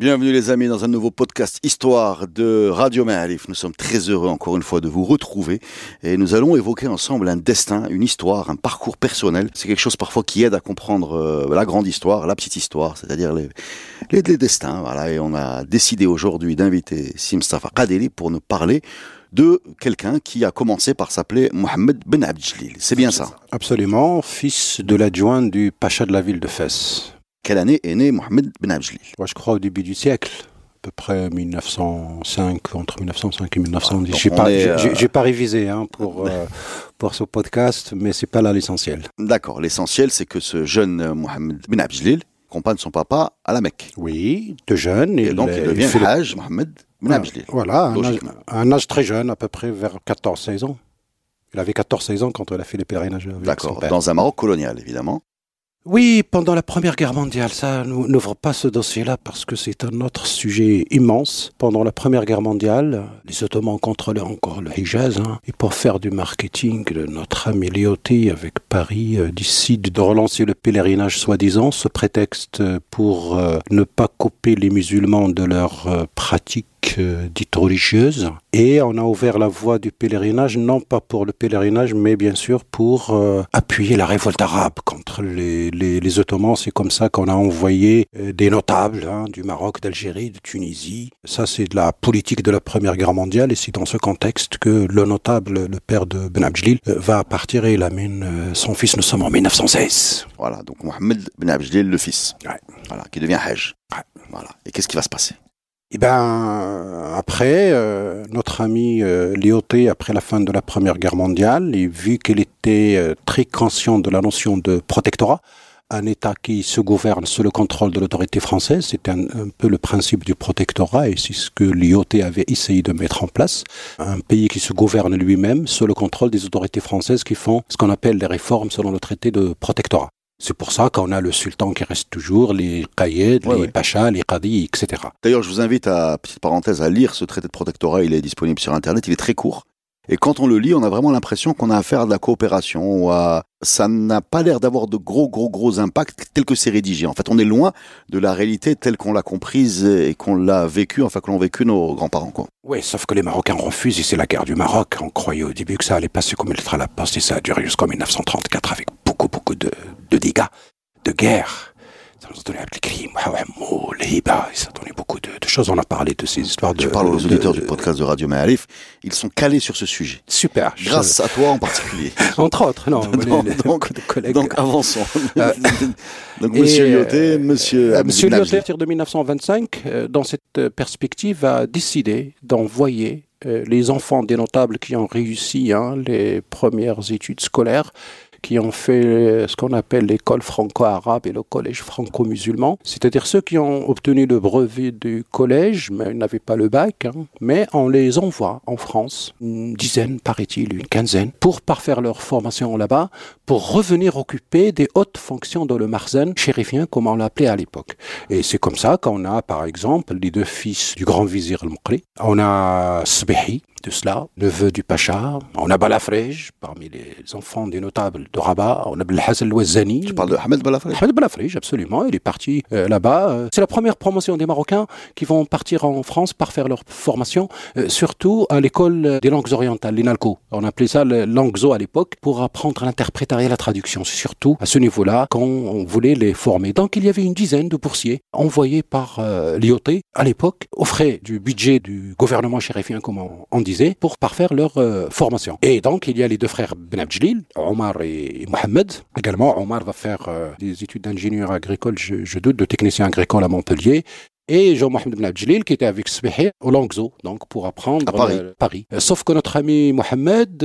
Bienvenue les amis dans un nouveau podcast Histoire de Radio Ma'arif. Nous sommes très heureux encore une fois de vous retrouver et nous allons évoquer ensemble un destin, une histoire, un parcours personnel. C'est quelque chose parfois qui aide à comprendre euh, la grande histoire, la petite histoire, c'est-à-dire les, les, les, destins. Voilà, et on a décidé aujourd'hui d'inviter Simstafa Kadeli pour nous parler de quelqu'un qui a commencé par s'appeler Mohamed Ben Abdjlil. C'est bien ça Absolument, fils de l'adjoint du pacha de la ville de Fès. Quelle année est né Mohamed Ben Abdjlil? Moi, je crois au début du siècle. À peu près 1905, entre 1905 et 1910. j'ai pas, euh... pas, révisé hein, pour, euh, pour ce podcast, mais c'est pas là l'essentiel. D'accord. L'essentiel, c'est que ce jeune Mohamed Ben Abdjlil accompagne son papa à la Mecque. Oui, de jeune. Et, donc, il devient il le... Mohamed Ben Abdjlil. Voilà, un âge, un âge, très jeune, à peu près vers 14-16 ans. Il avait 14-16 ans quand il a fait les pèlerinages. D'accord, dans un Maroc colonial, évidemment. Oui, pendant la Première Guerre mondiale, ça n'ouvre pas ce dossier-là parce que c'est un autre sujet immense. Pendant la Première Guerre mondiale, les Ottomans contrôlaient encore le Hijaz hein, et pour faire du marketing, notre ami Léoté avec Paris euh, décide de relancer le pèlerinage soi-disant, ce prétexte pour euh, ne pas couper les musulmans de leurs euh, pratiques dites religieuses. Et on a ouvert la voie du pèlerinage, non pas pour le pèlerinage, mais bien sûr pour euh, appuyer la révolte arabe contre les, les, les Ottomans. C'est comme ça qu'on a envoyé euh, des notables hein, du Maroc, d'Algérie, de Tunisie. Ça, c'est de la politique de la Première Guerre mondiale. Et c'est dans ce contexte que le notable, le père de Ben Abdjlil, euh, va partir et il amène son fils. Nous sommes en 1916. Voilà, donc Mohamed Ben Abdjlil, le fils. Ouais. Voilà, qui devient Hajj. Ouais. Voilà. Et qu'est-ce qui va se passer? Et ben après, euh, notre ami euh, Léoté, après la fin de la Première Guerre mondiale, et vu qu'il était euh, très conscient de la notion de protectorat, un État qui se gouverne sous le contrôle de l'autorité française, c'était un, un, peu le principe du protectorat, et c'est ce que Léoté avait essayé de mettre en place. Un pays qui se gouverne lui-même sous le contrôle des autorités françaises qui font ce qu'on appelle les réformes selon le traité de protectorat. C'est pour ça qu'on a le sultan qui reste toujours, les Ouais, les ouais. pachas, les qadis, etc. D'ailleurs, je vous invite à, petite parenthèse, à lire ce traité de protectorat. Il est disponible sur Internet. Il est très court. Et quand on le lit, on a vraiment l'impression qu'on a affaire à de la coopération. Ou à... Ça n'a pas l'air d'avoir de gros, gros, gros impacts tel que c'est rédigé. En fait, on est loin de la réalité telle qu'on l'a comprise et qu'on l'a vécue, enfin que l'ont vécu nos grands-parents. Quoi. Oui, sauf que les Marocains refusent et c'est la guerre du Maroc. On croyait au début que ça allait passer comme à la poste et ça a duré jusqu'en 1934 avec beaucoup, beaucoup de, de dégâts, de guerre. Ça nous a donné ça a donné beaucoup de, de, choses. On a parlé de ces histoires de. Je parle aux de, auditeurs du podcast de Radio Ma'arif. Ils sont calés sur ce sujet. Super. Grâce je... à toi en particulier. Entre autres, non. donc, les, les, donc, de collègues. donc avançons. Euh, donc, monsieur Lyoté, monsieur. Euh, monsieur Lyoté, à partir de 1925, euh, dans cette perspective, a décidé d'envoyer euh, les enfants des notables qui ont réussi hein, les premières études scolaires qui ont fait ce qu'on appelle l'école franco-arabe et le collège franco-musulman, c'est-à-dire ceux qui ont obtenu le brevet du collège, mais n'avaient pas le bac, hein, mais on les envoie en France, une dizaine, paraît-il, une quinzaine, pour parfaire leur formation là-bas, pour revenir occuper des hautes fonctions dans le Marzen chérifien, comme on l'appelait à l'époque. Et c'est comme ça qu'on a, par exemple, les deux fils du grand vizir al-Mukri. On a Sbehi, de cela, neveu du Pacha. On a Balafrej, parmi les enfants des notables de Rabat. On a Belhaz al-Wazani. Tu parles de Ahmed Balafrej? Ahmed Balafrej, absolument. Il est parti euh, là-bas. C'est la première promotion des Marocains qui vont partir en France par faire leur formation, euh, surtout à l'école des langues orientales, l'INALCO. On appelait ça le Langzo à l'époque, pour apprendre l'interprétariat et la traduction. C'est surtout à ce niveau-là qu'on voulait les former. Donc il y avait une dizaine de boursiers envoyés par euh, l'IOT à l'époque, aux frais du budget du gouvernement chérifien, comme on, on pour parfaire leur euh, formation. Et donc, il y a les deux frères Ben Omar et Mohamed. Également, Omar va faire euh, des études d'ingénieur agricole, je, je, doute, de technicien agricole à Montpellier. Et Jean-Mohamed Ben qui était avec Sbehi au Langzo, donc pour apprendre à Paris. Euh, Paris. sauf que notre ami Mohamed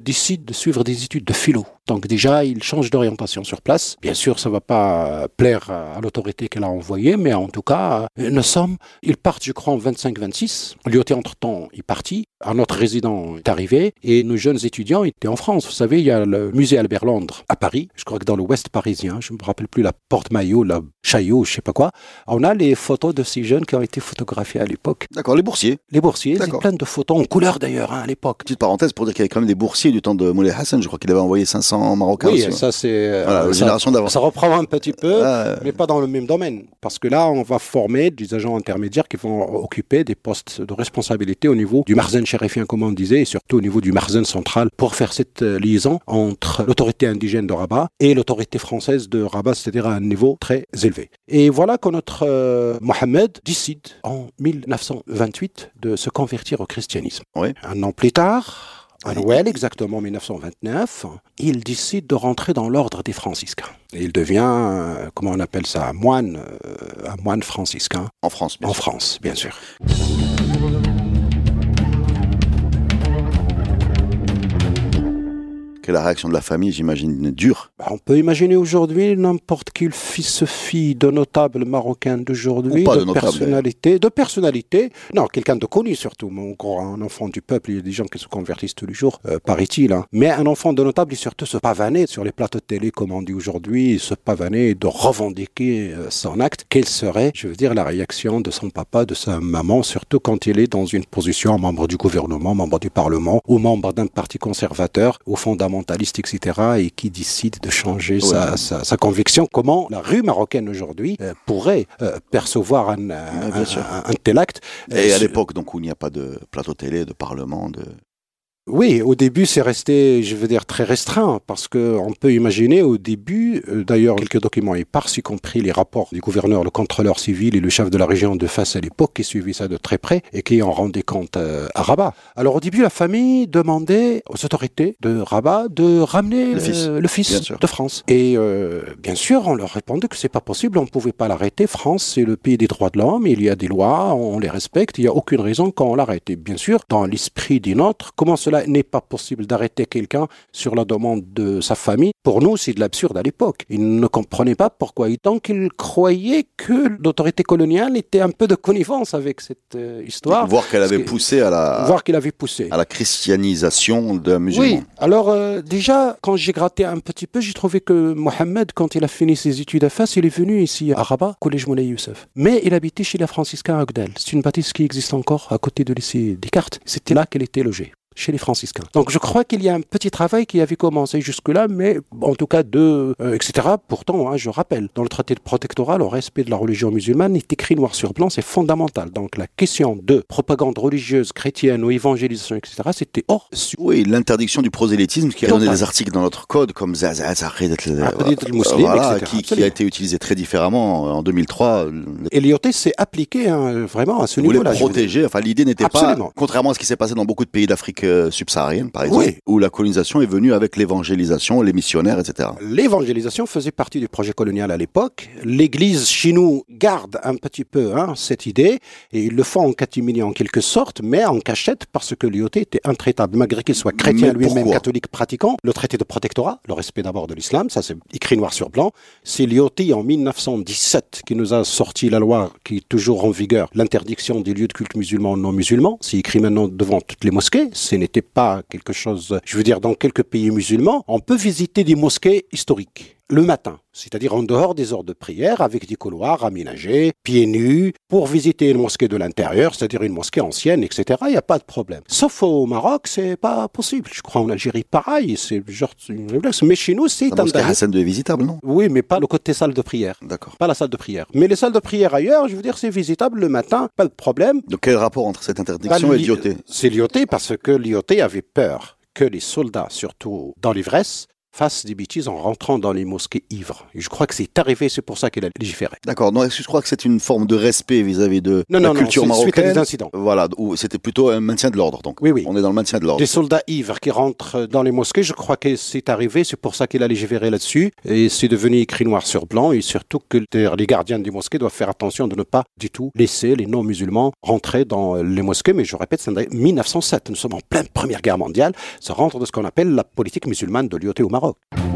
décide de suivre des études de philo Donc déjà, il change d'orientation sur place. Bien sûr, ça va pas plaire à l'autorité qu'elle a envoyée, mais en tout cas, nous sommes, ils partent, je crois, en 25-26. L'IOT, entre-temps, est parti. Un autre résident est arrivé et nos jeunes étudiants étaient en France. Vous savez, il y a le musée Albert Londres à Paris, je crois que dans l'ouest parisien, je ne me rappelle plus la porte Maillot, la Chaillot, je sais pas quoi. On a les photos de ces jeunes qui ont été photographiés à l'époque. D'accord, les boursiers. Les boursiers, c'est plein de photos en couleur d'ailleurs hein, à l'époque. Petite parenthèse pour dire qu'il y avait quand même des boursiers du temps de Moulay Hassan, je crois qu'il avait envoyé 500 Marocains. Oui, ça c'est... Euh, voilà, génération d'avant. Ça reprend un petit peu, mais pas dans le même domaine. Parce que là, on va former des agents intermédiaires qui vont occuper des postes de responsabilité au niveau du marzen chérifien, comme on disait, et surtout au niveau du marzen central pour faire cette euh, liaison entre l'autorité indigène de Rabat et l'autorité française de Rabat, c'est-à-dire à un niveau très élevé. Et voilà que notre euh, Mohamed décide en 1928 de se convertir au christianisme. Un an plus tard, à Noël, exactement 1929, il décide de rentrer dans l'ordre des franciscains. Et il devient, euh, comment on appelle ça, un moine, un moine franciscain. En France, bien en sûr. France, bien sûr. Que la réaction de la famille, j'imagine, dure. Bah, on peut imaginer aujourd'hui n'importe quel fils-fille de notable marocain d'aujourd'hui, de, de personnalité, de personnalité, non, quelqu'un de connu surtout, mon un enfant du peuple, il y a des gens qui se convertissent tous les jours, euh, paraît-il, hein. mais un enfant de notable, il surtout se pavaner sur les plateaux de télé, comme on dit aujourd'hui, se pavaner de revendiquer euh, son acte. Quelle serait, je veux dire, la réaction de son papa, de sa maman, surtout quand il est dans une position membre du gouvernement, membre du Parlement, ou membre d'un parti conservateur, au fondamental etc., et qui décide de changer sa, sa, sa, conviction. Comment la rue marocaine aujourd'hui euh, pourrait euh, percevoir un, un, un, un, tel acte? Et à l'époque, donc, où il n'y a pas de plateau télé, de parlement, de... Oui, au début, c'est resté, je veux dire, très restreint, parce que on peut imaginer au début, euh, d'ailleurs, quelques documents éparses, y compris les rapports du gouverneur, le contrôleur civil et le chef de la région de face à l'époque, qui suivaient ça de très près et qui en rendaient compte euh, à Rabat. Alors, au début, la famille demandait aux autorités de Rabat de ramener le fils, le fils de France. Et euh, bien sûr, on leur répondait que c'est pas possible, on pouvait pas l'arrêter. France, c'est le pays des droits de l'homme, il y a des lois, on les respecte, il y a aucune raison qu'on l'arrête. Et bien sûr, dans l'esprit d'une autre, comment cela n'est pas possible d'arrêter quelqu'un sur la demande de sa famille. Pour nous, c'est de l'absurde à l'époque. Ils ne comprenaient pas pourquoi. Et tant qu'ils croyaient que l'autorité coloniale était un peu de connivence avec cette euh, histoire. Voir qu'elle avait poussé à la, voir qu'elle avait poussé à la christianisation d'un musulman. Oui. Alors euh, déjà, quand j'ai gratté un petit peu, j'ai trouvé que Mohamed, quand il a fini ses études à Fès, il est venu ici à Rabat, collège Moulay Youssef. Mais il habitait chez la franciscains à. C'est une bâtisse qui existe encore à côté de lycée Descartes. C'était là qu'elle était logée chez les franciscains. Donc je crois qu'il y a un petit travail qui avait commencé jusque-là, mais en tout cas de, euh, etc. Pourtant, hein, je rappelle, dans le traité de protectorat, le respect de la religion musulmane est écrit noir sur blanc, c'est fondamental. Donc la question de propagande religieuse chrétienne ou évangélisation, etc., c'était hors sujet. Oui, l'interdiction du prosélytisme qui a donné des articles dans notre code comme Zazaz, voilà, qui, qui, a été utilisé très différemment en 2003. Et l'IOT s'est appliqué hein, vraiment à ce niveau-là. protéger, enfin l'idée n'était pas, contrairement à ce qui s'est passé dans beaucoup de pays d'Afrique subsaharienne, par exemple, oui. où la colonisation est venue avec l'évangélisation, les missionnaires, etc. L'évangélisation faisait partie du projet colonial à l'époque. L'Église chez nous garde un petit peu hein, cette idée, et ils le font en catimini en quelque sorte, mais en cachette parce que l'IOT était intraitable, malgré qu'il soit chrétien lui-même, catholique pratiquant. Le traité de protectorat, le respect d'abord de l'islam, ça c'est écrit noir sur blanc. C'est l'IOT en 1917 qui nous a sorti la loi qui est toujours en vigueur, l'interdiction des lieux de culte musulmans non musulmans. C'est écrit maintenant devant toutes les mosquées. N'était pas quelque chose, je veux dire, dans quelques pays musulmans, on peut visiter des mosquées historiques le matin, c'est-à-dire en dehors des heures de prière, avec des couloirs aménagés, pieds nus, pour visiter une mosquée de l'intérieur, c'est-à-dire une mosquée ancienne, etc. Il n'y a pas de problème. Sauf au Maroc, c'est pas possible. Je crois en Algérie, pareil, c'est genre. Mais chez nous, c'est un Hassan de visitable, non? Oui, mais pas le côté salle de prière. D'accord. Pas la salle de prière. Mais les salles de prière ailleurs, je veux dire, c'est visitable le matin, pas de problème. Donc quel rapport entre cette interdiction bah, et l'IOT? C'est l'IOT parce que l'IOT avait peur que les soldats, surtout dans l'ivresse, fasse des bêtises en rentrant dans les mosquées ivres. Et je crois que c'est arrivé, c'est pour ça qu'elle a légiféré. D'accord. Que je crois que c'est une forme de respect vis-à-vis de non, la non, culture non, marocaine suite à des incidents. Voilà, où c'était plutôt un maintien de l'ordre. Donc, oui, oui. on est dans le maintien de l'ordre. Des soldats ivres qui rentrent dans les mosquées, je crois que c'est arrivé, c'est pour ça qu'il a légiféré là-dessus. Et c'est devenu écrit noir sur blanc. Et surtout que les gardiens des mosquées doivent faire attention de ne pas du tout laisser les non-musulmans rentrer dans les mosquées. Mais je répète, c'est en 1907. Nous sommes en pleine Première Guerre mondiale. Ça rentre de ce qu'on appelle la politique musulmane de l'IOT au Maroc. Maroc.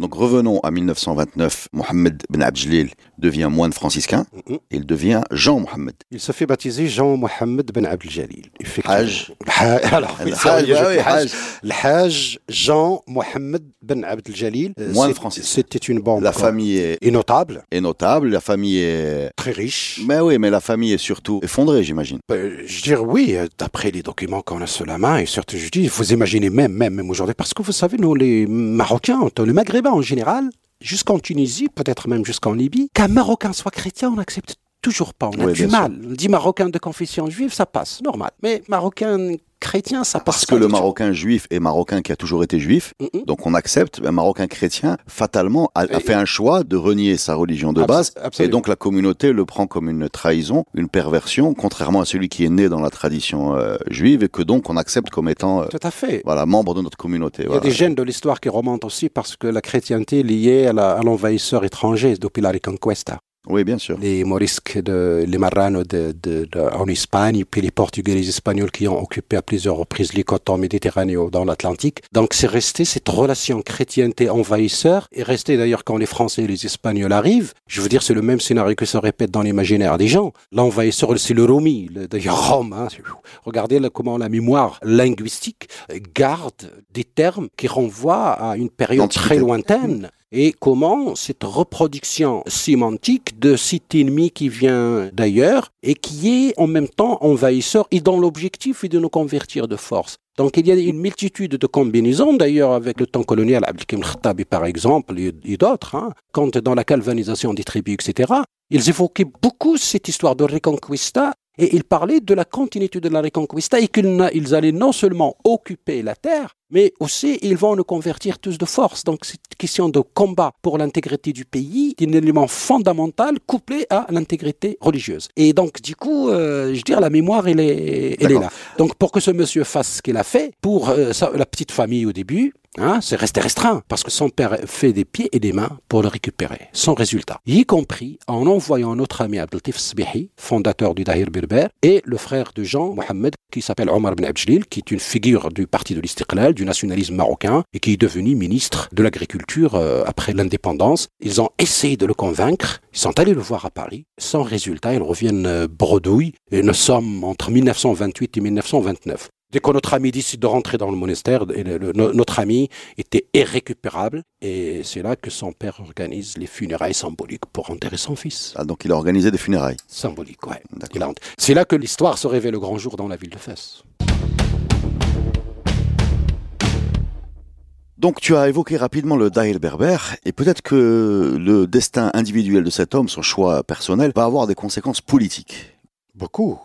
Donc revenons à 1929. Mohamed Ben Abdjelil devient moine franciscain. Et il devient Jean Mohamed. Il se fait baptiser Jean Mohamed Ben Abdel Jalil. Hajj. Alors, oui, Le ah Hajj. Hajj. Le Hajj Jean Mohamed Ben Abdel Jalil. Euh, Moine franciscain. C'était une bande La famille est, est notable, est notable, la famille est... très riche. Mais oui, mais la famille est surtout effondrée, j'imagine. Euh, je dirais oui, euh, d'après les documents qu'on a sous la main, et surtout, je dis, vous imaginez même, même, même aujourd'hui, parce que vous savez, nous, les Marocains, les Maghrébins en général, jusqu'en Tunisie, peut-être même jusqu'en Libye, qu'un Marocain soit chrétien, on n'accepte toujours pas. On a Oui, du mal. On dit Marocain de confession juive, ça passe, normal. Mais Marocain chrétien, ça passe Parce que le. Marocain juif est Marocain qui a toujours été juif. Donc on accepte, un Marocain chrétien, fatalement, a, fait un choix de renier sa religion de base. Et donc la communauté le prend comme une trahison, une perversion, contrairement à celui qui est né dans la tradition euh, juive et que donc on accepte comme étant euh, Tout à fait. voilà, membre de notre communauté. Il y a voilà. des gènes de l'histoire qui remontent aussi parce que la chrétienté est liée à l'envahisseur étranger depuis la Reconquista. Oui, bien sûr. les morisques, de, les marranos de, de- de- en Espagne, puis les Portugais, les Espagnols qui ont occupé à plusieurs reprises les côtes en Méditerranée ou dans l'Atlantique. Donc c'est resté cette relation chrétienté-envahisseur, et resté d'ailleurs quand les Français et les Espagnols arrivent. Je veux dire, c'est le même scénario que se répète dans l'imaginaire des gens. L'envahisseur, c'est le Romi, le- d'ailleurs Rome. hein. Regardez là comment la mémoire linguistique garde des termes qui renvoient à une période très lointaine et comment cette reproduction sémantique de cet ennemi qui vient d'ailleurs et qui est en même temps envahisseur et dont l'objectif est de nous convertir de force. Donc il y a une multitude de combinaisons d'ailleurs avec le temps colonial, Abdelkrim Khattabi par exemple et, d'autres, hein, quand dans la galvanisation des tribus, etc. Ils évoquaient beaucoup cette histoire de Reconquista et ils parlaient de la continuité de la Reconquista et qu'ils allaient non seulement occuper la terre, mais aussi ils vont nous convertir tous de force. Donc cette question de combat pour l'intégrité du pays un élément fondamental couplé à l'intégrité religieuse. Et donc du coup, euh, je veux dire, la mémoire, elle est, elle est D'accord. là. Donc pour que ce monsieur fasse ce qu'il a fait, pour euh, sa- la petite famille au début, Hein, c'est resté restreint parce que son père fait des pieds et des mains pour le récupérer, sans résultat. Y compris en envoyant notre ami Abdeltif Sbihi, fondateur du Dahir Berber, et le frère de Jean Mohamed, qui s'appelle Omar Ben Abdjelil, qui est une figure du parti de l'Istiqlal, du nationalisme marocain, et qui est devenu ministre de l'Agriculture euh, après l'indépendance. Ils ont essayé de le convaincre, ils sont allés le voir à Paris, sans résultat, ils reviennent euh, bredouilles, et nous sommes entre 1928 et 1929. Dès que notre ami décide de rentrer dans le monastère, notre ami était irrécupérable. Et c'est là que son père organise les funérailles symboliques pour enterrer son fils. Ah, donc il a organisé des funérailles. Symbolique, ouais. A- C'est là que l'histoire se révèle le grand jour dans la ville de Fès. Donc tu as évoqué rapidement le Dahil Berber et peut-être que le destin individuel de cet homme, son choix personnel, va avoir des conséquences politiques. Beaucoup.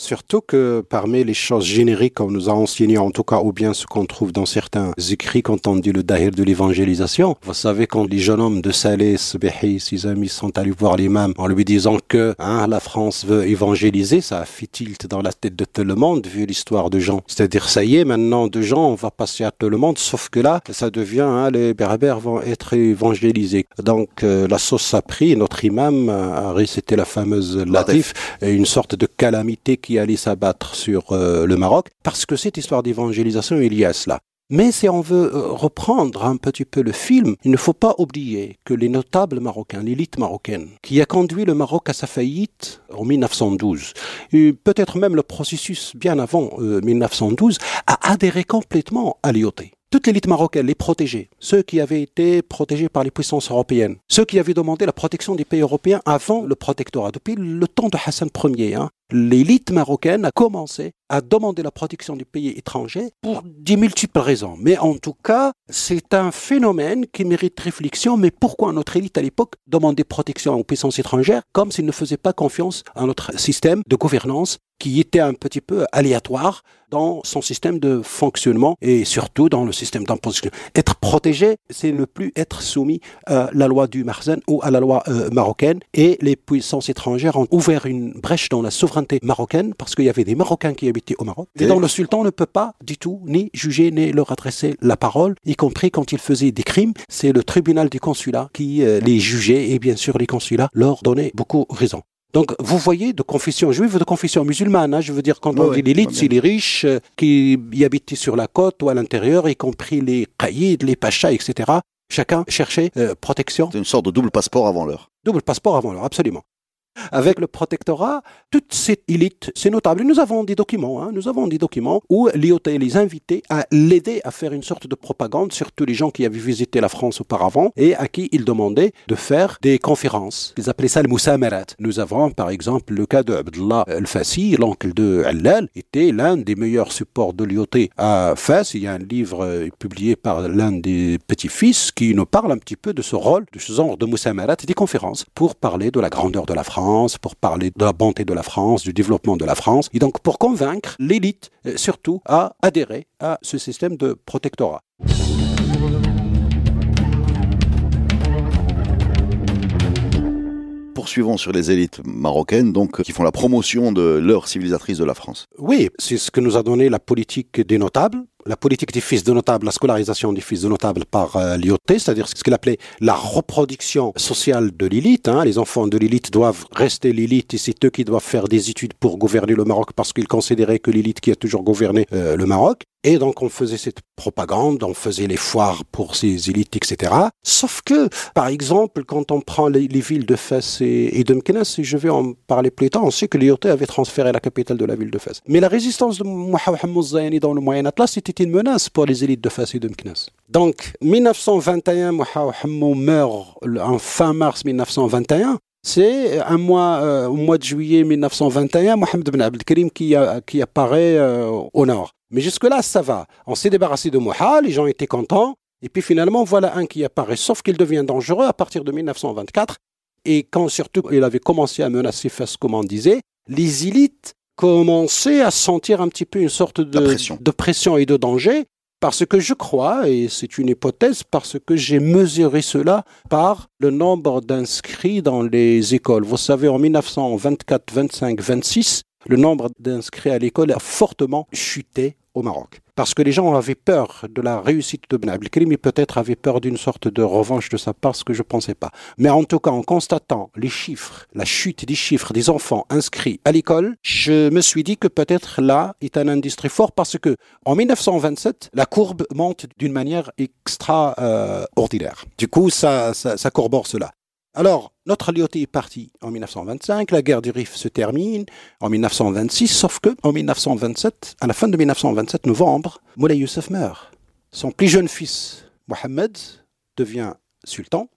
Surtout que parmi les choses génériques qu'on nous a enseignées, en tout cas, ou bien ce qu'on trouve dans certains écrits quand on dit le dahir de l'évangélisation, vous savez, quand les jeunes hommes de Saleh, Sbehi, ses amis sont allés voir l'imam en lui disant que hein, la France veut évangéliser, ça a fait tilt dans la tête de tout le monde vu l'histoire de Jean. C'est-à-dire, ça y est, maintenant, de Jean, on va passer à tout le monde, sauf que là, ça devient, hein, les berbères vont être évangélisés. Donc, euh, la sauce a pris, notre imam a récité la fameuse latif, et une sorte de calamité qui allait s'abattre sur euh, le Maroc, parce que cette histoire d'évangélisation est liée à cela. Mais si on veut euh, reprendre un petit peu le film, il ne faut pas oublier que les notables marocains, l'élite marocaine, qui a conduit le Maroc à sa faillite en 1912, et peut-être même le processus bien avant euh, 1912, a adhéré complètement à l'IOT. Toute l'élite marocaine, les protégés, ceux qui avaient été protégés par les puissances européennes, ceux qui avaient demandé la protection des pays européens avant le protectorat, depuis le temps de Hassan Ier, hein, l'élite marocaine a commencé à demander la protection des pays étrangers pour des multiples raisons. Mais en tout cas, c'est un phénomène qui mérite réflexion. Mais pourquoi notre élite à l'époque demandait protection aux puissances étrangères comme s'ils ne faisaient pas confiance à notre système de gouvernance qui était un petit peu aléatoire dans son système de fonctionnement et surtout dans le système d'imposition. Être protégé, c'est ne plus être soumis à la loi du Marzen ou à la loi euh, marocaine. Et les puissances étrangères ont ouvert une brèche dans la souveraineté marocaine parce qu'il y avait des Marocains qui habitaient au Maroc. Et donc le sultan ne peut pas du tout ni juger ni leur adresser la parole, y compris quand ils faisaient des crimes. C'est le tribunal du consulat qui euh, les jugeait et bien sûr les consulats leur donnaient beaucoup raison. Donc, vous voyez, de confession juive, de confession musulmane. Hein, je veux dire, quand on dit l'élite, c'est les riches euh, qui y habitaient sur la côte ou à l'intérieur, y compris les caïds, les pachas, etc. Chacun cherchait euh, protection. C'est une sorte de double passeport avant l'heure. Double passeport avant l'heure, absolument. Avec le protectorat, toute cette élite, c'est notable. nous avons des documents, hein, nous avons des documents où l'IOT les invitait à l'aider à faire une sorte de propagande sur tous les gens qui avaient visité la France auparavant et à qui il demandait de faire des conférences. Ils appelaient ça le Moussamarat. Nous avons par exemple le cas de Abdullah al-Fassi, l'oncle de Allal, était l'un des meilleurs supports de l'IOT à Fès. Il y a un livre euh, publié par l'un des petits-fils qui nous parle un petit peu de ce rôle, de ce genre de Moussamarat, des conférences pour parler de la grandeur de la France pour parler de la bonté de la France, du développement de la France, et donc pour convaincre l'élite, euh, surtout, à adhérer à ce système de protectorat. poursuivons sur les élites marocaines, donc qui font la promotion de leur civilisatrice de la France. Oui, c'est ce que nous a donné la politique des notables, la politique des fils de notables, la scolarisation des fils de notables par euh, l'IOT, c'est-à-dire ce qu'il appelait la reproduction sociale de l'élite. Hein. Les enfants de l'élite doivent rester l'élite et c'est eux qui doivent faire des études pour gouverner le Maroc parce qu'ils considéraient que l'élite qui a toujours gouverné euh, le Maroc. Et donc on faisait cette propagande, on faisait les foires pour ces élites, etc. Sauf que, par exemple, quand on prend les, villes de Fès et, de Meknès, et je vais en parler plus tard, on sait que l'IOT avait transféré la capitale de la ville de Fès. Mais la résistance de Mohamed Zayani dans le Moyen Atlas, c'était une menace pour les élites de Fès et de Meknes. Donc, 1921, Mohamed meurt en fin mars 1921. C'est un mois, euh, au mois de juillet 1921, Mohamed Ben Abdelkrim qui, qui apparaît euh, au nord. Mais jusque-là, ça va. On s'est débarrassé de Moha, les gens étaient contents. Et puis finalement, voilà un qui apparaît, sauf qu'il devient dangereux à partir de 1924. Et quand surtout il avait commencé à menacer Fès, comme on disait, les élites commencer à sentir un petit peu une sorte de, de pression et de danger, parce que je crois, et c'est une hypothèse, parce que j'ai mesuré cela par le nombre d'inscrits dans les écoles. Vous savez, en 1924, 25, 26, le nombre d'inscrits à l'école a fortement chuté au Maroc. Parce que les gens avaient peur de la réussite de Ben Abdelkrim et peut-être avaient peur d'une sorte de revanche de sa part, ce que je ne pensais pas. Mais en tout cas, en constatant les chiffres, la chute des chiffres des enfants inscrits à l'école, je me suis dit que peut-être là est un indice très fort parce que en 1927, la courbe monte d'une manière extraordinaire. du coup, ça, ça, ça cela. Alors, notre loyauté est partie en 1925, la guerre du Rif se termine en 1926, sauf que en 1927, à la fin de 1927, novembre, Moulay Youssef meurt. Son plus jeune fils, Mohamed, devient sultan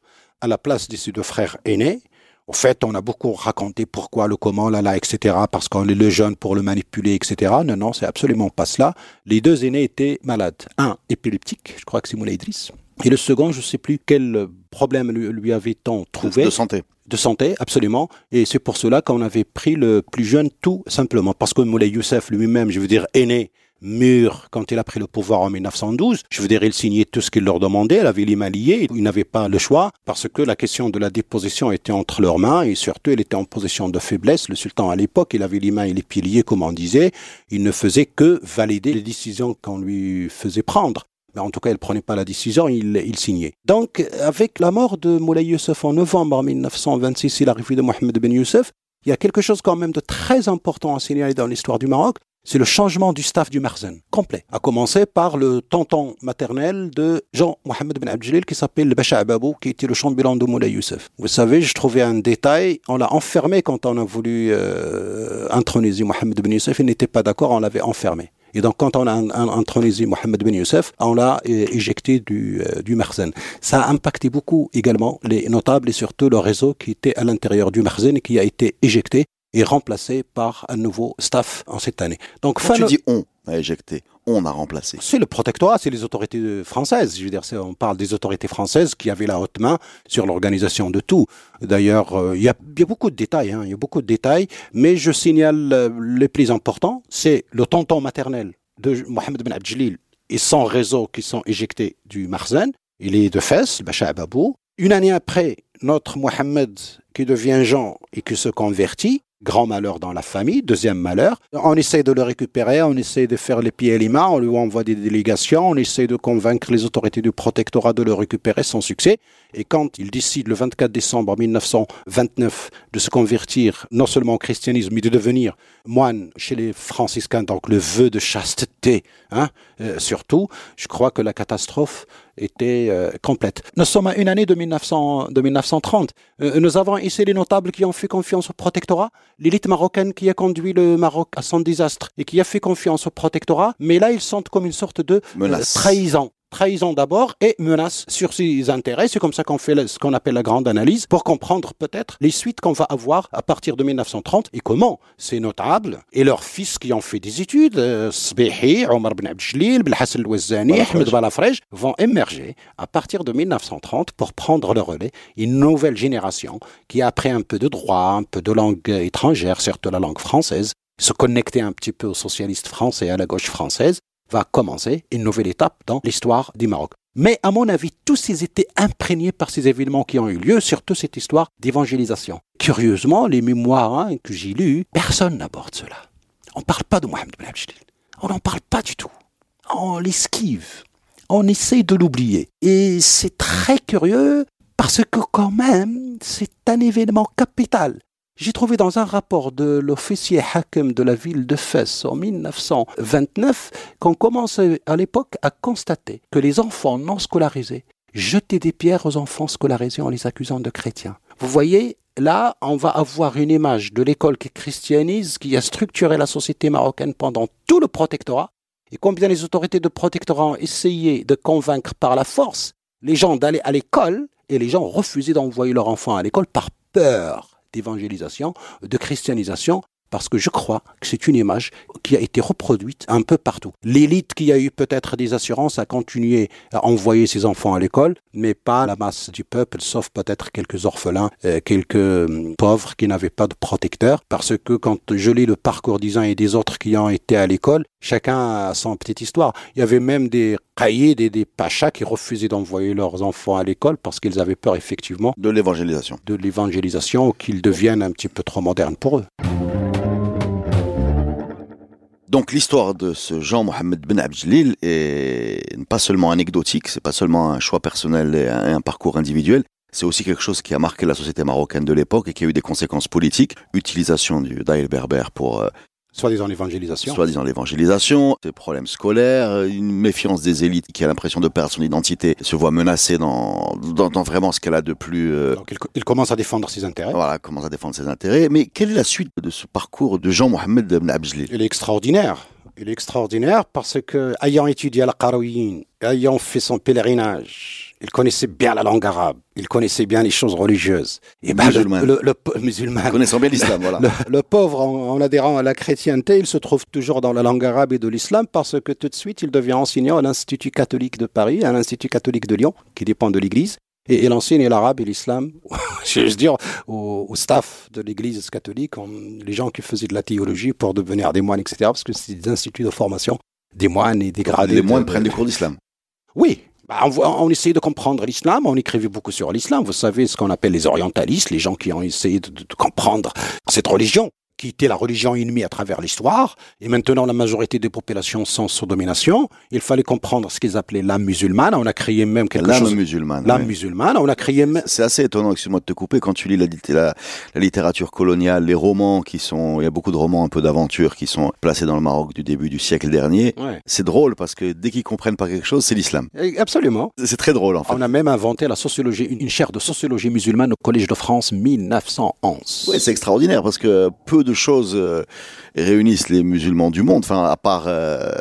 à la place de ses deux frères aînés. Au fait, on a beaucoup raconté pourquoi, le comment, là, là, etc., parce qu'on est le jeune pour le manipuler, etc. Non, non, c'est absolument pas cela. Les deux aînés étaient malades. Un épileptique, je crois que c'est Moulay Idriss, et le second, je ne sais plus quel problème lui, avait-on trouvé. De santé. De santé, absolument. Et c'est pour cela qu'on avait pris le plus jeune tout simplement. Parce que Moulay Youssef lui-même, je veux dire, aîné, mûr, quand il a pris le pouvoir en 1912, je veux dire, il signait tout ce qu'il leur demandait, les mains liées, il n'avait pas le choix, parce que la question de la déposition était entre leurs mains, et surtout, il était en position de faiblesse. Le sultan, à l'époque, il avait les mains et les pieds liés, comme on disait, il ne faisait que valider les décisions qu'on lui faisait prendre. Mais en tout cas, il ne prenait pas la décision, il, il, signait. Donc, avec la mort de Moulay Youssef en novembre 1926 et l'arrivée de Mohamed Ben Youssef, il y a quelque chose quand même de très important à signaler dans l'histoire du Maroc, c'est le changement du staff du Marzen, complet. À commencer par le tonton maternel de Jean-Mohamed Ben Abdjelil qui s'appelle le Bacha Ababou, qui était le chambellan de Moulay Youssef. Vous savez, je trouvais un détail, on l'a enfermé quand on a voulu euh, introniser Mohamed Ben Youssef, il n'était pas d'accord, on l'avait enfermé. Et donc, quand on a intronisé Mohamed Ben Youssef, on l'a euh, éjecté du, euh, du Marzen. Ça a impacté beaucoup également les notables et surtout le réseau qui était à l'intérieur du Marzen et qui a été éjecté et remplacé par un nouveau staff en cette année. Donc, Quand tu dis on a éjecté, on a remplacé. C'est le protectorat, c'est les autorités françaises. Je veux dire, on parle des autorités françaises qui avaient la haute main sur l'organisation de tout. D'ailleurs, euh, il y, a, beaucoup de détails, hein, il y a beaucoup de détails, mais je signale euh, les plus importants, c'est le tonton maternel de Mohamed Ben Abdjelil et son réseau qui sont éjectés du Marzen. Il est de Fès, Bacha Ababou. Une année après, notre Mohamed qui devient Jean et qui se convertit, grand malheur dans la famille, deuxième malheur. On essaie de le récupérer, on essaie de faire les pieds et les mains, on lui envoie des délégations, on essaie de convaincre les autorités du protectorat de le récupérer sans succès. Et quand il décide le 24 décembre 1929 de se convertir non seulement au christianisme, mais de devenir moine chez les franciscains, donc le vœu de chasteté, hein, euh, surtout, je crois que la catastrophe était euh, complète. Nous sommes à une année de, 1900, de 1930. Euh, nous avons ici les notables qui ont fait confiance au protectorat, l'élite marocaine qui a conduit le Maroc à son désastre et qui a fait confiance au protectorat, mais là ils sentent comme une sorte de trahison trahison d'abord et menace sur ses intérêts. C'est comme ça qu'on fait ce qu'on appelle la grande analyse pour comprendre peut-être les suites qu'on va avoir à partir de 1930 et comment ces notables et leurs fils qui ont fait des études, euh, Sbehi, Omar Ben Abdelil, Belhassan El-Wazani, Ahmed Balafrej, vont émerger à partir de 1930 pour prendre le relais. Une nouvelle génération qui a appris un peu de droit, un peu de langue étrangère, surtout la langue française, se connecter un petit peu aux socialistes français et à la gauche française va commencer une nouvelle étape dans l'histoire du Maroc. Mais à mon avis, tous ces étaient imprégnés par ces événements qui ont eu lieu, surtout cette histoire d'évangélisation. Curieusement, les mémoires hein, que j'ai lues, personne n'aborde cela. On ne parle pas de Mohamed Ben On n'en parle pas du tout. On l'esquive. On essaie de l'oublier. Et c'est très curieux parce que quand même, c'est un événement capital. J'ai trouvé dans un rapport de l'officier Hakem de la ville de Fès en 1929 qu'on commençait à l'époque à constater que les enfants non scolarisés jetaient des pierres aux enfants scolarisés en les accusant de chrétiens. Vous voyez, là, on va avoir une image de l'école qui christianise, qui a structuré la société marocaine pendant tout le protectorat, et combien les autorités de protectorat ont essayé de convaincre par la force les gens d'aller à l'école, et les gens refusaient d'envoyer leurs enfants à l'école par peur d'évangélisation, de christianisation, parce que je crois que c'est une image qui a été reproduite un peu partout. L'élite qui a eu peut-être des assurances a continué à envoyer ses enfants à l'école, mais pas la masse du peuple, sauf peut-être quelques orphelins, euh, quelques hum, pauvres qui n'avaient pas de protecteur, parce que quand je lis le parcours des uns et des autres qui ont été à l'école, chacun a son petite histoire. Il y avait même des cahiers, des, des pachas qui refusaient d'envoyer leurs enfants à l'école parce qu'ils avaient peur effectivement de l'évangélisation. De l'évangélisation, qu'ils deviennent un petit peu trop modernes pour eux. Donc l'histoire de ce Jean Mohamed Ben Abdelil est pas seulement anecdotique, c'est pas seulement un choix personnel et un, parcours individuel, c'est aussi quelque chose qui a marqué la société marocaine de l'époque et qui a eu des conséquences politiques. Utilisation du Daïl Berber pour euh, Soi-disant l'évangélisation. Soi-disant l'évangélisation, des problèmes scolaires, une méfiance des élites qui a l'impression de perdre son identité, se voit menacée dans, dans, vraiment ce qu'elle a de plus... Euh, Donc il, commence à défendre ses intérêts. Voilà, commence à défendre ses intérêts. Mais quelle est la suite de ce parcours de Jean-Mohamed Ibn Abjli Il est extraordinaire. Il est extraordinaire parce que, ayant étudié à la Qarawiyyin, ayant fait son pèlerinage, il connaissait bien la langue arabe, il connaissait bien les choses religieuses. Et ben, musulman. Le, le, musulman. Connaissant bien l'islam, voilà. Le, pauvre, en, adhérant à la chrétienté, il se trouve toujours dans la langue arabe et de l'islam parce que tout de suite, il devient enseignant à l'Institut catholique de Paris, à l'Institut catholique de Lyon, qui dépend de l'Église. Et il enseigne l'arabe et l'islam, je veux dire, au, staff de l'Église catholique, les gens qui faisaient de la théologie pour devenir des moines, etc. Parce que c'est des instituts de formation, des moines et des gradés. Les moines prennent des cours d'islam. Oui, bah, on, essayait de comprendre l'islam, on écrivait beaucoup sur l'islam. Vous savez ce qu'on appelle les orientalistes, les gens qui ont essayé de comprendre cette religion qui était la religion ennemie à travers l'histoire, et maintenant la majorité des populations sont sous domination. Il fallait comprendre ce qu'ils appelaient l'âme musulmane. On a créé même quelque chose. L'âme musulmane. L'âme musulmane. On a créé. C'est assez étonnant, excuse-moi de te couper, quand tu lis la, la, littérature coloniale, les romans qui sont, il y a beaucoup de romans un peu d'aventure qui sont placés dans le Maroc du début du siècle dernier. C'est drôle parce que dès qu'ils comprennent pas quelque chose, c'est l'islam. Absolument. C'est très drôle en fait. On a même inventé la sociologie, une chaire de sociologie musulmane au Collège de France 1911. Oui, c'est extraordinaire parce que peu de choses euh, réunissent les musulmans du monde. Enfin, à part, euh,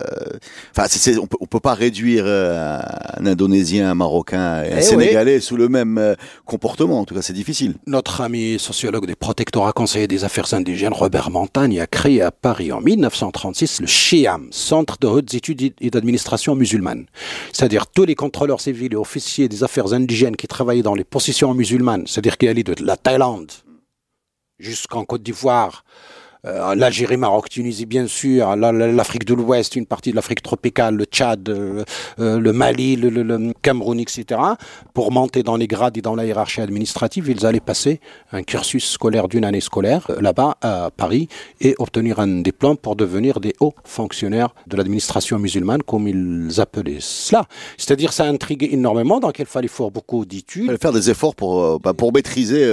enfin, on peut, peut pas réduire euh, un Indonésien, un Marocain et un eh Sénégalais sous le même comportement. En tout cas, c'est difficile. Notre ami sociologue des protectorats conseiller des affaires indigènes, Robert Montagne, a créé à Paris en 1936 le CHIAM, Centre de hautes études et d'administration musulmane. C'est-à-dire tous les contrôleurs civils et officiers des affaires indigènes qui travaillaient dans les possessions musulmanes, c'est-à-dire qui allaient de la Thaïlande jusqu'en Côte d'Ivoire, euh, l'Algérie, Maroc, Tunisie, bien sûr, l'Afrique de l'Ouest, une partie de l'Afrique tropicale, le Tchad, euh, euh, le Mali, le, le, Cameroun, etc. Pour monter dans les grades et dans la hiérarchie administrative, ils allaient passer un cursus scolaire d'une année scolaire là-bas à Paris et obtenir un diplôme pour devenir des hauts fonctionnaires de l'administration musulmane, comme ils appelaient cela. C'est-à-dire, ça a intrigué énormément, donc il fallait faire beaucoup d'études. Il fallait faire des efforts pour, bah, pour maîtriser.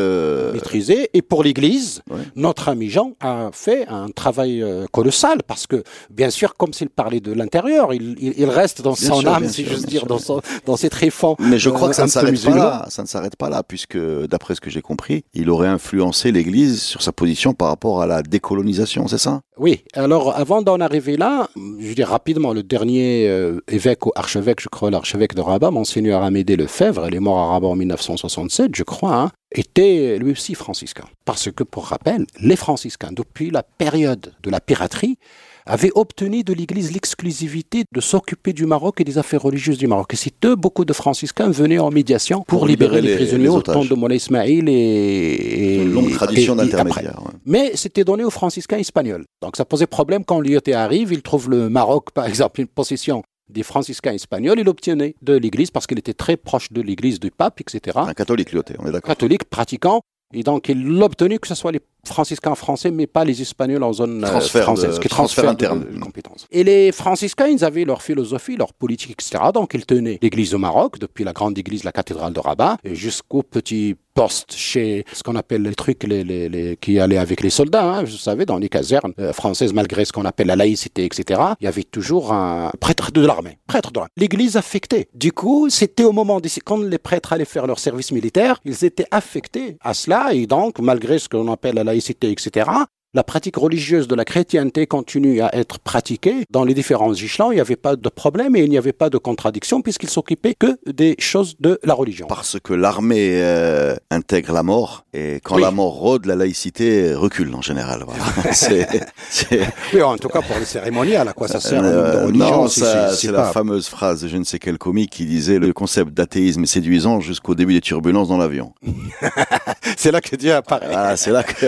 Maîtriser. Et pour l'Église, notre ami Jean a fait un travail euh, colossal parce que, bien sûr, comme s'il parlait de l'intérieur, il, il, reste dans son âme, si j'ose dire, dans, son, dans ses tréfonds. Mais je crois que ça ne s'arrête pas là. Ça ne s'arrête pas là, puisque, d'après ce que j'ai compris, il aurait influencé l'Église sur sa position par rapport à la décolonisation, c'est ça? Oui. Alors, avant d'en arriver là, je dire rapidement, le dernier euh, évêque ou archevêque, je crois, l'archevêque de Rabat, Monseigneur Amédée Lefebvre, il est mort à Rabat en 1967, je crois, hein, était lui aussi franciscain. Parce que, pour rappel, les franciscains, depuis la période de la piraterie, avaient obtenu de l'Église l'exclusivité de s'occuper du Maroc et des affaires religieuses du Maroc. Et c'est eux, beaucoup de franciscains venaient en médiation pour, libérer, les, prisonniers au temps de Moulay Ismail et, une longue tradition d'intermédiaire. Mais c'était donné aux franciscains espagnols. Donc ça posait problème quand l'IOT arrive, il trouve le Maroc, par exemple, une possession des franciscains espagnols, il obtenait de l'Église parce qu'il était très proche de l'Église du pape, etc. Un catholique, Lyoté, on est d'accord. Catholique, pratiquant. Et donc, il l'a obtenu que ce soit les franciscains français, mais pas les espagnols en zone euh, française, qui transfert interne. De, compétences. Et les franciscains, ils avaient leur philosophie, leur politique, etc. Donc, ils tenaient l'église au Maroc, depuis la grande église, la cathédrale de Rabat, jusqu'au petit poste chez ce qu'on appelle les trucs les, les, les, qui allaient avec les soldats. Hein, vous savez, dans les casernes euh, françaises, malgré ce qu'on appelle la laïcité, etc., il y avait toujours un prêtre de l'armée. Prêtre de. L'église affectée. Du coup, c'était au moment des, quand les prêtres allaient faire leur service militaire, ils étaient affectés à cela, et donc, malgré ce qu'on appelle la laïcité, etc., la pratique religieuse de la chrétienté continue à être pratiquée dans les différents échelons. Il n'y avait pas de problème et il n'y avait pas de contradiction puisqu'il s'occupait que des choses de la religion. Parce que l'armée euh, intègre la mort et quand la mort rôde, la laïcité recule en général. Oui, en tout cas pour les cérémoniales, à quoi ça sert euh, Non, c'est la fameuse phrase de je ne sais quel comique qui disait le concept d'athéisme est séduisant jusqu'au début des turbulences dans l'avion. c'est là que Dieu apparaît. Voilà, c'est là que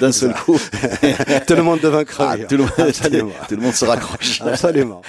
d'un seul tout le monde devint. Ah, tout, le monde, tout, le monde, se raccroche. Absolument.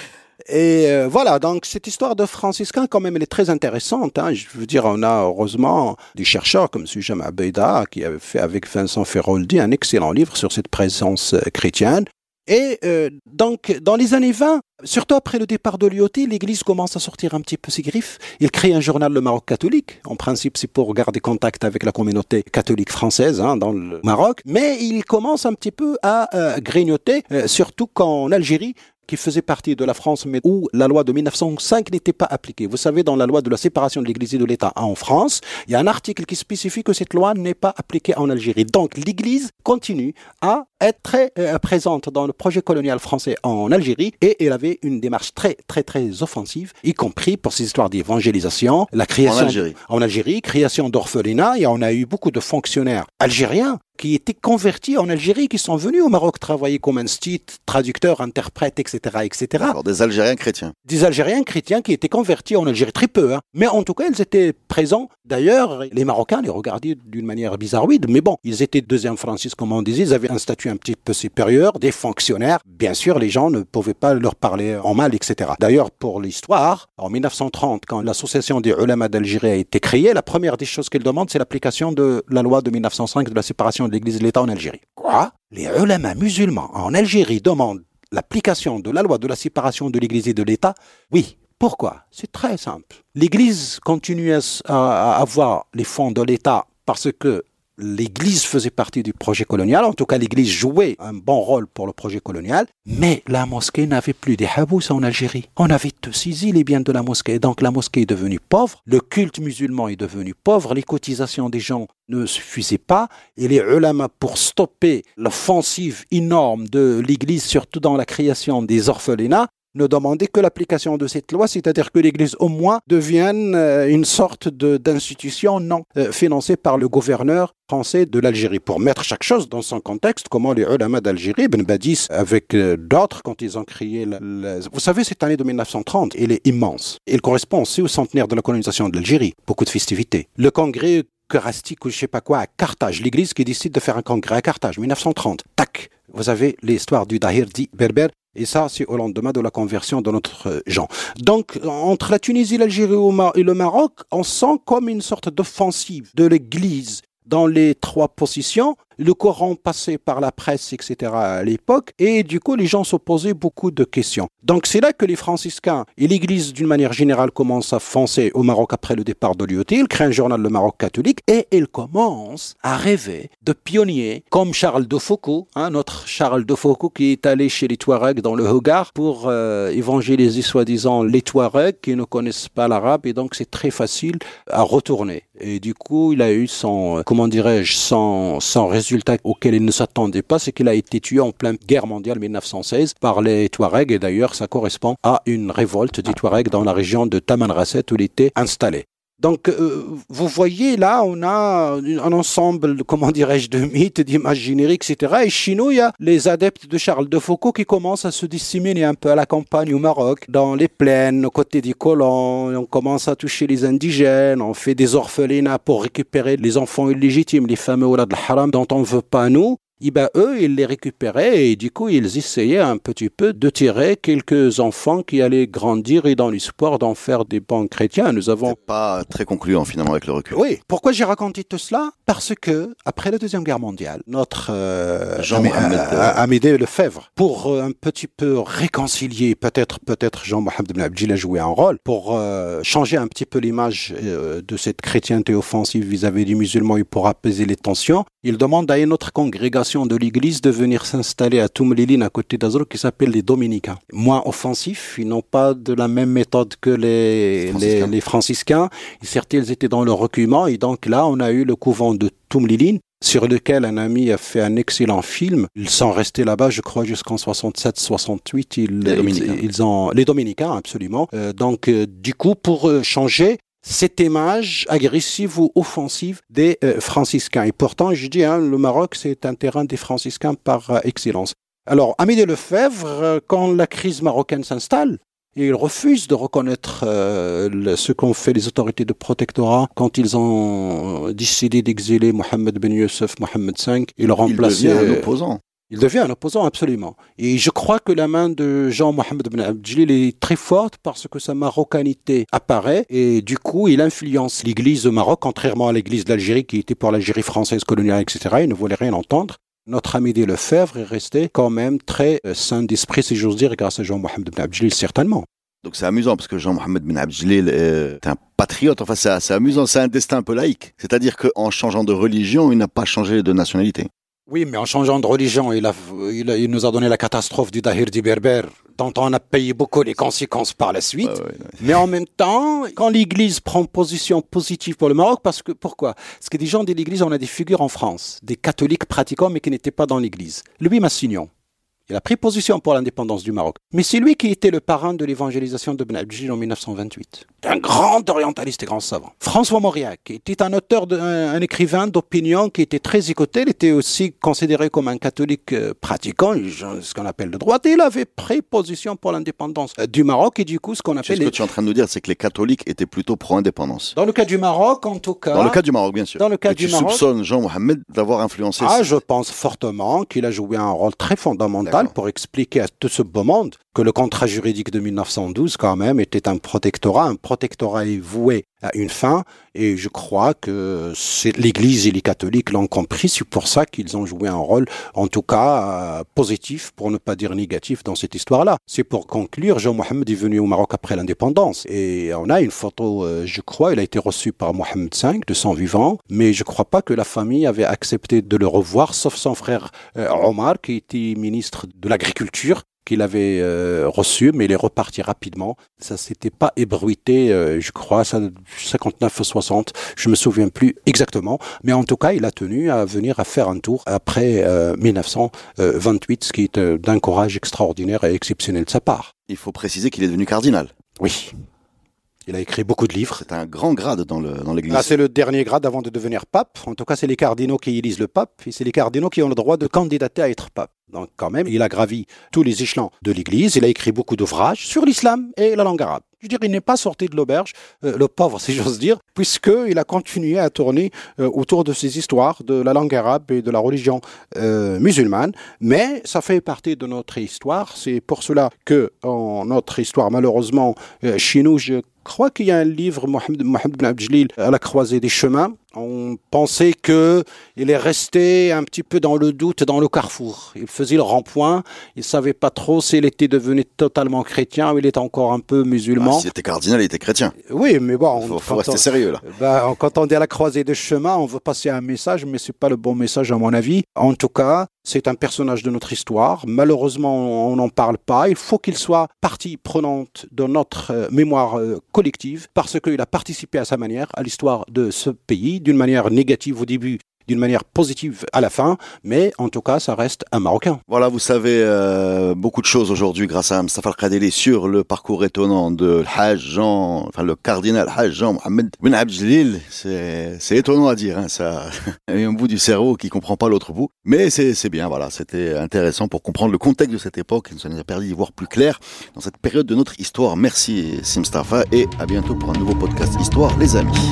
Et euh, voilà, donc cette histoire de franciscain, quand même, elle est très intéressante. Hein. Je veux dire, on a heureusement des chercheurs comme Sujam Abeyda, qui avait fait avec Vincent Ferroldi un excellent livre sur cette présence euh, chrétienne. Et euh, donc, dans les années 20, surtout après le départ de l'IOT, l'Église commence à sortir un petit peu ses griffes. Il crée un journal, le Maroc catholique. En principe, c'est pour garder contact avec la communauté catholique française hein, dans le Maroc. Mais il commence un petit peu à euh, grignoter, euh, surtout qu'en Algérie, qui faisait partie de la France, mais où la loi de 1905 n'était pas appliquée. Vous savez, dans la loi de la séparation de l'Église et de l'État en France, il y a un article qui spécifie que cette loi n'est pas appliquée en Algérie. Donc l'Église continue à être très euh, présente dans le projet colonial français en Algérie et elle avait une démarche très très très offensive, y compris pour ces histoires d'évangélisation, la création en Algérie, en Algérie création d'orphelinats et on a eu beaucoup de fonctionnaires algériens qui étaient convertis en Algérie, qui sont venus au Maroc travailler comme instit, traducteur, interprète, etc., etc. Alors, des Algériens chrétiens. Des Algériens chrétiens qui étaient convertis en Algérie, très peu, hein. mais en tout cas, ils étaient présents. D'ailleurs, les Marocains les regardaient d'une manière bizarroïde, mais bon, ils étaient deuxième Francis, comme on disait, ils avaient un statut un petit peu supérieur, des fonctionnaires. Bien sûr, les gens ne pouvaient pas leur parler en mal, etc. D'ailleurs, pour l'histoire, en 1930, quand l'association des ulama d'Algérie a été créée, la première des choses qu'ils demandent, c'est l'application de la loi de 1905 de la séparation l'Église de l'État en Algérie. Quoi? Les ulama musulmans en Algérie demandent l'application de la loi de la séparation de l'Église et de l'État? Oui. Pourquoi? C'est très simple. L'Église continue à avoir les fonds de l'État parce que l'Église faisait partie du projet colonial, en tout cas l'Église jouait un bon rôle pour le projet colonial, mais la mosquée n'avait plus des habous en Algérie. On avait saisi les biens de la mosquée, donc la mosquée est devenue pauvre, le culte musulman est devenu pauvre, les cotisations des gens ne suffisaient pas, et les ulama, pour stopper l'offensive énorme de l'Église, surtout dans la création des orphelinats, ne demander que l'application de cette loi, c'est-à-dire que l'Église au moins devienne euh, une sorte d'institution non euh, financée par le gouverneur français de l'Algérie. Pour mettre chaque chose dans son contexte, comment les ulama d'Algérie, Ben Badis avec euh, d'autres, quand ils ont créé... Vous savez, cette année de 1930, elle est immense. Elle correspond aussi au centenaire de la colonisation de l'Algérie. Beaucoup de festivités. Le congrès eucharistique ou je sais pas quoi à Carthage. L'église qui décide de faire un congrès à Carthage, 1930. Tac, vous avez l'histoire du Dahir dit Berber. Et ça, c'est au lendemain de la conversion de notre Jean. Donc, entre la Tunisie, l'Algérie et le Maroc, on sent comme une sorte d'offensive de l'Église dans les trois positions le Coran passait par la presse, etc. à l'époque, et du coup, les gens se posaient beaucoup de questions. Donc, c'est là que les franciscains et l'Église, d'une manière générale, commencent à foncer au Maroc après le départ de l'IOT. Ils créent un journal, le Maroc catholique, et ils commencent à rêver de pionniers comme Charles de Foucault, hein, notre Charles de Foucault qui est allé chez les Touaregs dans le Hogar pour euh, évangéliser soi-disant les Touaregs qui ne connaissent pas l'arabe, et donc c'est très facile à retourner. Et du coup, il a eu son, euh, comment dirais-je, son, son résultat résultat auquel il ne s'attendait pas, c'est qu'il a été tué en pleine guerre mondiale 1916 par les Touaregs et d'ailleurs ça correspond à une révolte des Touaregs dans la région de Tamanrasset où il était installé. Donc, euh, vous voyez, là, on a un ensemble, comment dirais-je, de mythes, d'images génériques, etc. Et chez nous, il y a les adeptes de Charles de Foucault qui commencent à se disséminer un peu à la campagne au Maroc, dans les plaines, aux côtés des colons. On commence à toucher les indigènes, on fait des orphelinats pour récupérer les enfants illégitimes, les fameux Oulad al-Haram dont on ne veut pas nous eh ben, eux, ils les récupéraient et du coup, ils essayaient un petit peu de tirer quelques enfants qui allaient grandir et dans l'espoir d'en faire des bons chrétiens. Nous avons pas très concluant finalement avec le recul. Oui. Pourquoi j'ai raconté tout cela? Parce que après la deuxième guerre mondiale, notre euh, Jean Mohamed euh, Amédée Lefebvre, pour euh, un petit peu réconcilier, peut-être peut-être Jean Mohamed Ben Abdil a joué un rôle pour changer un petit peu l'image de cette chrétienté offensive vis-à-vis des musulmans et pour apaiser les tensions. Il demande à une autre congrégation de l'Église de venir s'installer à Toumliline à côté d'Azro qui s'appelle les Dominicains. Moins offensifs, ils n'ont pas de la même méthode que les, franciscains. les, franciscains. certes, ils étaient dans le recueillement et donc là, on a eu le couvent de Toumliline sur lequel un ami a fait un excellent film. Ils sont restés là-bas, je crois, jusqu'en 67-68. Ils, les Dominicains. Ils, ont les Dominicains, absolument. Euh, donc, euh, du coup, pour euh, changer, cette image agressive ou offensive des euh, franciscains. Et pourtant, je dis, hein, le Maroc, c'est un terrain des franciscains par euh, excellence. Alors, Amédée Lefebvre, euh, quand la crise marocaine s'installe, il refuse de reconnaître ce qu'ont fait les autorités de protectorat quand ils ont décidé d'exiler Mohamed Ben Youssef, Mohamed V et le remplacer. Il un opposant. Il devient un opposant absolument. Et je crois que la main de Jean-Mohamed Ben Abdjil est très forte parce que sa marocanité apparaît et du coup il influence l'Église au Maroc, contrairement à l'Église d'Algérie qui était pour l'Algérie française coloniale, etc. Il ne voulait rien entendre. Notre ami des Lefebvre est resté quand même très euh, sain d'esprit, si j'ose dire, grâce à Jean-Mohamed Ben Abdjil, certainement. Donc c'est amusant parce que Jean-Mohamed Ben Abdjil est un patriote. Enfin, c'est amusant, c'est un destin un peu laïque. C'est-à-dire qu'en changeant de religion, il n'a pas changé de nationalité. Oui, mais en changeant de religion, il, a, il, nous a donné la catastrophe du Dahir di Berber, dont on a payé beaucoup les conséquences par la suite. mais en même temps, quand l'Église prend position positive pour le Maroc, parce que pourquoi? Parce que des gens de l'Église, on a des figures en France, des catholiques pratiquants, mais qui n'étaient pas dans l'Église. Louis Massignon, il a pris position pour l'indépendance du Maroc. Mais c'est lui qui était le parrain de l'évangélisation de Ben en 1928. Un grand orientaliste et grand savant. François Mauriac était un auteur, un, écrivain d'opinion qui était très écouté. Il était aussi considéré comme un catholique euh, pratiquant, ce qu'on appelle de droite. Et il avait pris position pour l'indépendance euh, du Maroc et du coup ce qu'on appelle... Ce que tu es en train de nous dire, c'est que les catholiques étaient plutôt pro-indépendance. Dans le cas du Maroc, en tout cas... Dans le cas du Maroc, bien sûr. Dans le cas du tu Maroc... soupçonnes Jean Mohamed d'avoir influencé... Ah, je pense fortement qu'il a joué un rôle très fondamental pour expliquer à tout ce beau monde que le contrat juridique de 1912, quand même, était un protectorat. Un protectorat est voué à une fin, et je crois que l'Église et les catholiques l'ont compris. C'est pour ça qu'ils ont joué un rôle, en tout cas, euh, positif, pour ne pas dire négatif, dans cette histoire-là. C'est pour conclure, Jean Mohamed est venu au Maroc après l'indépendance, et on a une photo, euh, je crois, il a été reçu par Mohamed V, de son vivant, mais je crois pas que la famille avait accepté de le revoir, sauf son frère euh, Omar, qui était ministre de l'Agriculture, qu'il avait euh, reçu, mais il est reparti rapidement. Ça s'était pas ébruité, euh, je crois, ça, 59 ou 60, je me souviens plus exactement. Mais en tout cas, il a tenu à venir à faire un tour après 1928, euh, ce qui est d'un courage extraordinaire et exceptionnel de sa part. Il faut préciser qu'il est devenu cardinal. Oui. Il a écrit beaucoup de livres. C'est un grand grade dans l'Église. Dans ah, c'est le dernier grade avant de devenir pape. En tout cas, c'est les cardinaux qui élisent le pape et c'est les cardinaux qui ont le droit de candidater à être pape. Donc quand même, il a gravi tous les échelons de l'Église, il a écrit beaucoup d'ouvrages sur l'islam et la langue arabe. Je dirais, il n'est pas sorti de l'auberge, euh, le pauvre, si j'ose dire, puisqu'il a continué à tourner euh, autour de ces histoires de la langue arabe et de la religion euh, musulmane. Mais ça fait partie de notre histoire. C'est pour cela que, en notre histoire, malheureusement, chez nous, je crois qu'il y a un livre, Mohamed, Mohamed Ben à la croisée des chemins, on pensait que il est resté un petit peu dans le doute, dans le carrefour. Il faisait le rond-point. Il savait pas trop s'il était devenu totalement chrétien ou il était encore un peu musulman. Ah, s'il était cardinal, il était chrétien. Oui, mais bon. Il faut, rester sérieux, là. Ben, quand on est à la croisée des chemins, on veut passer un message, mais c'est pas le bon message, à mon avis. En tout cas, c'est un personnage de notre histoire. Malheureusement, on n'en parle pas. Il faut qu'il soit partie prenante de notre euh, mémoire euh, collective parce qu'il a participé à sa manière à l'histoire de ce pays d'une manière négative au début d'une manière positive à la fin, mais en tout cas, ça reste un Marocain. Voilà, vous savez euh, beaucoup de choses aujourd'hui grâce à Mustafa Al-Qadeli sur le parcours étonnant de Hajj enfin le cardinal Hajj Mohamed Ben Abdelil. C'est, étonnant à dire, hein, ça. Il y a un bout du cerveau qui comprend pas l'autre bout. Mais c'est, c'est bien, voilà, c'était intéressant pour comprendre le contexte de cette époque. Ça nous a permis d'y voir plus clair dans cette période de notre histoire. Merci Simstafa et à bientôt pour un nouveau podcast Histoire, les amis.